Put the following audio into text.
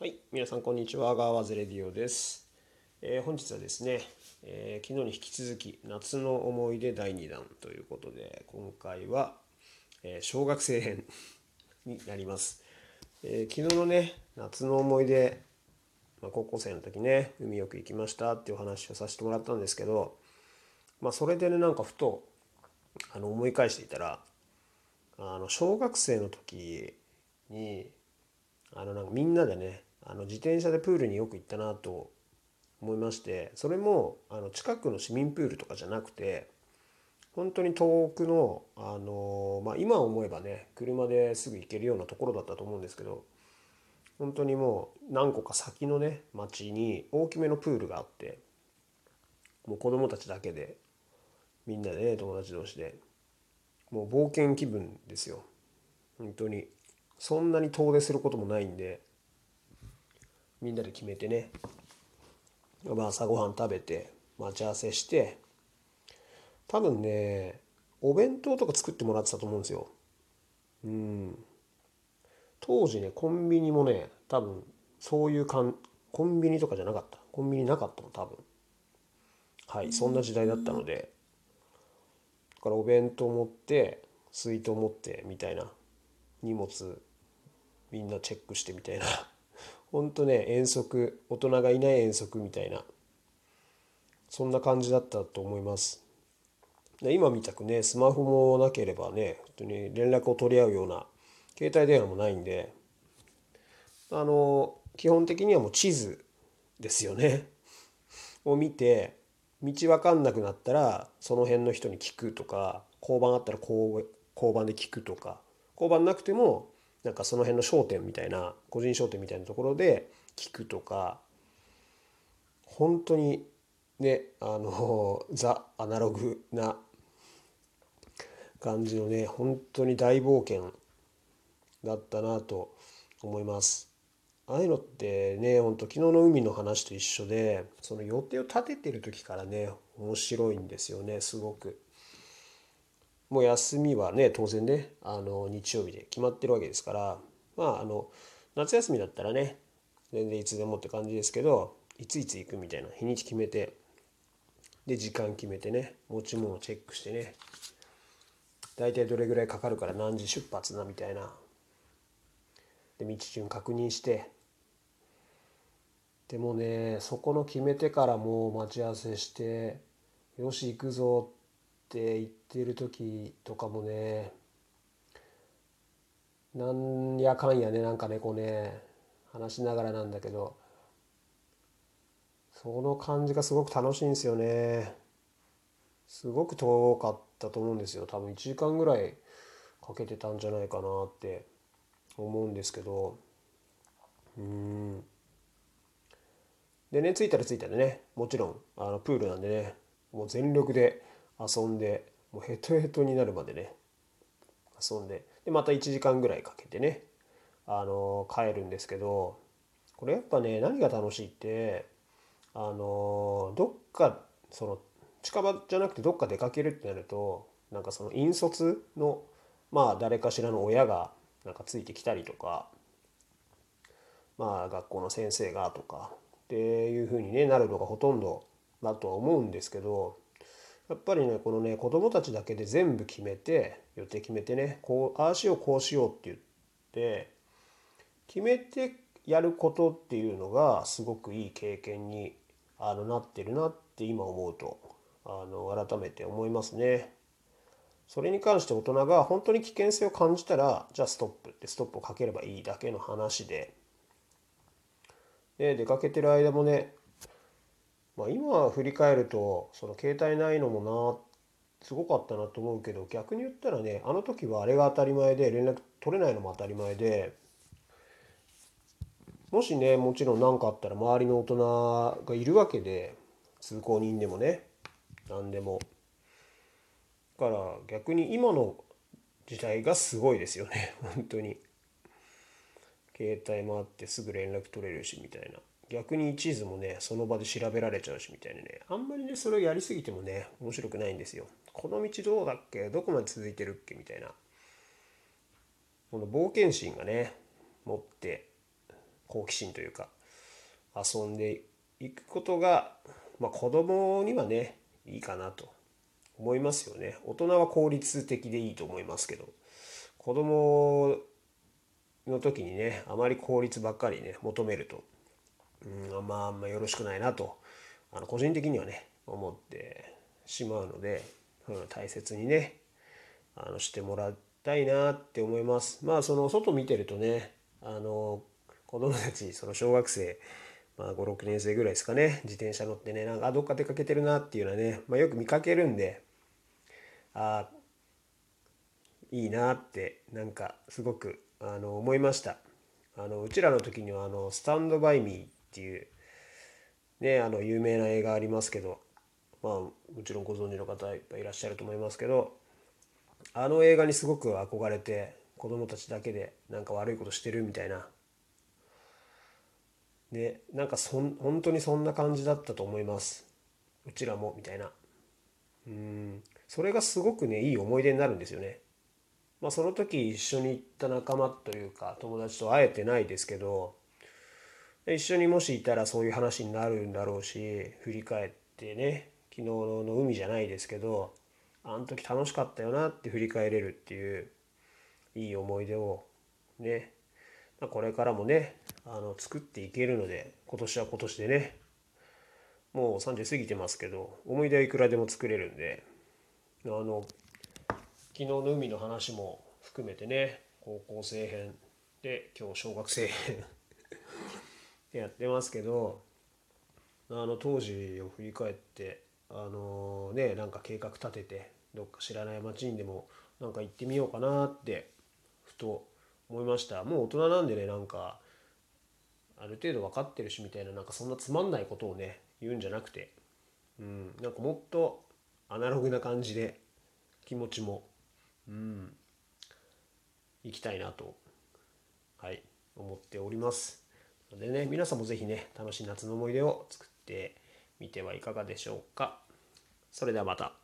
はい、皆さんこんにちは。ガーワズレディオです。えー本日はですね、えー昨日に引き続き夏の思い出第2弾ということで、今回は、えー小学生編になります。え昨日のね、夏の思い出、まあ、高校生の時ね、海よく行きましたっていうお話をさせてもらったんですけど、まあそれでね、なんかふとあの思い返していたら、あの小学生の時にあのなんかみんなでねあの自転車でプールによく行ったなと思いましてそれもあの近くの市民プールとかじゃなくて本当に遠くの、あのまあ、今思えばね車ですぐ行けるようなところだったと思うんですけど本当にもう何個か先のね町に大きめのプールがあってもう子供たちだけでみんなでね友達同士でもう冒険気分ですよ。本当にそんなに遠出することもないんでみんなで決めてね、まあ、朝ごはん食べて待ち合わせして多分ねお弁当とか作ってもらってたと思うんですよ。うん。当時ねコンビニもね多分そういうかんコンビニとかじゃなかった。コンビニなかったもん多分。はいそんな時代だったので。だからお弁当持って水筒持ってみたいな。荷物みんなチェックしてみたいな。ほんとね遠足大人がいない遠足みたいなそんな感じだったと思います。今みたくねスマホもなければね本当に連絡を取り合うような携帯電話もないんであの基本的にはもう地図ですよね。を見て道分かんなくなったらその辺の人に聞くとか交番あったら交番で聞くとか交番なくてもなんかその辺の商店みたいな個人商店みたいなところで聞くとか本当にねあのザ・アナログな感じのね本当に大冒険だったなと思います。ああいうのってねほんと昨日の海の話と一緒でその予定を立ててる時からね面白いんですよねすごく。もう休みはね当然ねあの日曜日で決まってるわけですからまああの夏休みだったらね全然いつでもって感じですけどいついつ行くみたいな日にち決めてで時間決めてね持ち物をチェックしてね大体どれぐらいかかるから何時出発なみたいなで道順確認してでもねそこの決めてからもう待ち合わせしてよし行くぞって言ってる時とかもねなんやかんやねなんかねこうね話しながらなんだけどその感じがすごく楽しいんですよね。すごく遠かったと思うんですよ。多分1時間ぐらいかけてたんじゃないかなって思うんですけど。うん。でね着いたら着いたらね。もちろんあのプールなんでね。もう全力で遊んでもうヘトヘトになるまでね遊んででまた1時間ぐらいかけてねあの帰るんですけどこれやっぱね何が楽しいってあのどっかその近場じゃなくてどっか出かけるってなるとなんかその引率のまあ誰かしらの親がなんかついてきたりとかまあ学校の先生がとかっていう風にねなるのがほとんどだとは思うんですけどやっぱりねこのね子供たちだけで全部決めて予定決めてねこうああしようこうしようって言って決めてやることっていうのがすごくいい経験にあのなってるなって今思うとあの改めて思いますね。それに関して大人が本当に危険性を感じたらじゃあストップってストップをかければいいだけの話でで出かけてる間もね、まあ、今振り返るとその携帯ないのもなすごかったなと思うけど逆に言ったらねあの時はあれが当たり前で連絡取れないのも当たり前でもしねもちろん何かあったら周りの大人がいるわけで通行人でもね何でも。だから逆に今の時代がすごいですよね本当に携帯もあってすぐ連絡取れるしみたいな逆に地図もねその場で調べられちゃうしみたいなねあんまりねそれをやりすぎてもね面白くないんですよ。この道どうだっけ？どこまで続いてるっけ？みたいな。この冒険心がね持って好奇心というか遊んでいくことが、まあ、子供にはねいいかなと。思いますよね。大人は効率的でいいと思いますけど。子供の時にねあまり効率ばっかりね求めると、うん、まああんまよろしくないなとあの個人的にはね思ってしまうので、うん、大切にねあのしてもらいたいなって思います。まあその外見てるとねあの子供たちその小学生まあ、56年生ぐらいですかね自転車乗ってねなんかどっか出かけてるなっていうのはね、まあ、よく見かけるんでああいいなってなんかすごくあの思いました。あのうちらの時にはあの「スタンド・バイ・ミー」っていう。ねあの有名な映画ありますけどまあもちろんご存知の方いっぱいいらっしゃると思いますけどあの映画にすごく憧れて子供たちだけでなんか悪いことしてるみたいな。でなんかそん本当にそんな感じだったと思います。うちらもみたいな。うん。それがすごくねいい思い出になるんですよね。まあその時一緒に行った仲間というか友達と会えてないですけど一緒にもしいたらそういう話になるんだろうし振り返ってね昨日の海じゃないですけどあの時楽しかったよなって振り返れるっていういい思い出をねこれからもねあの作っていけるので今年は今年でねもう30過ぎてますけど思い出はいくらでも作れるんであの昨日の海の話も含めてね高校生編で今日小学生編やってますけどあの当時を振り返ってあのねなんか計画立ててどっか知らない町にでもなんか行ってみようかなってふと思いました。もう大人なんでねなんかある程度分かってるしみたいななんかそんなつまんないことをね言うんじゃなくてうんなんかもっとアナログな感じで気持ちもうん行きたいなとはい思っております。のでね皆さんもぜひね楽しい夏の思い出を作ってみてはいかがでしょうかそれではまた。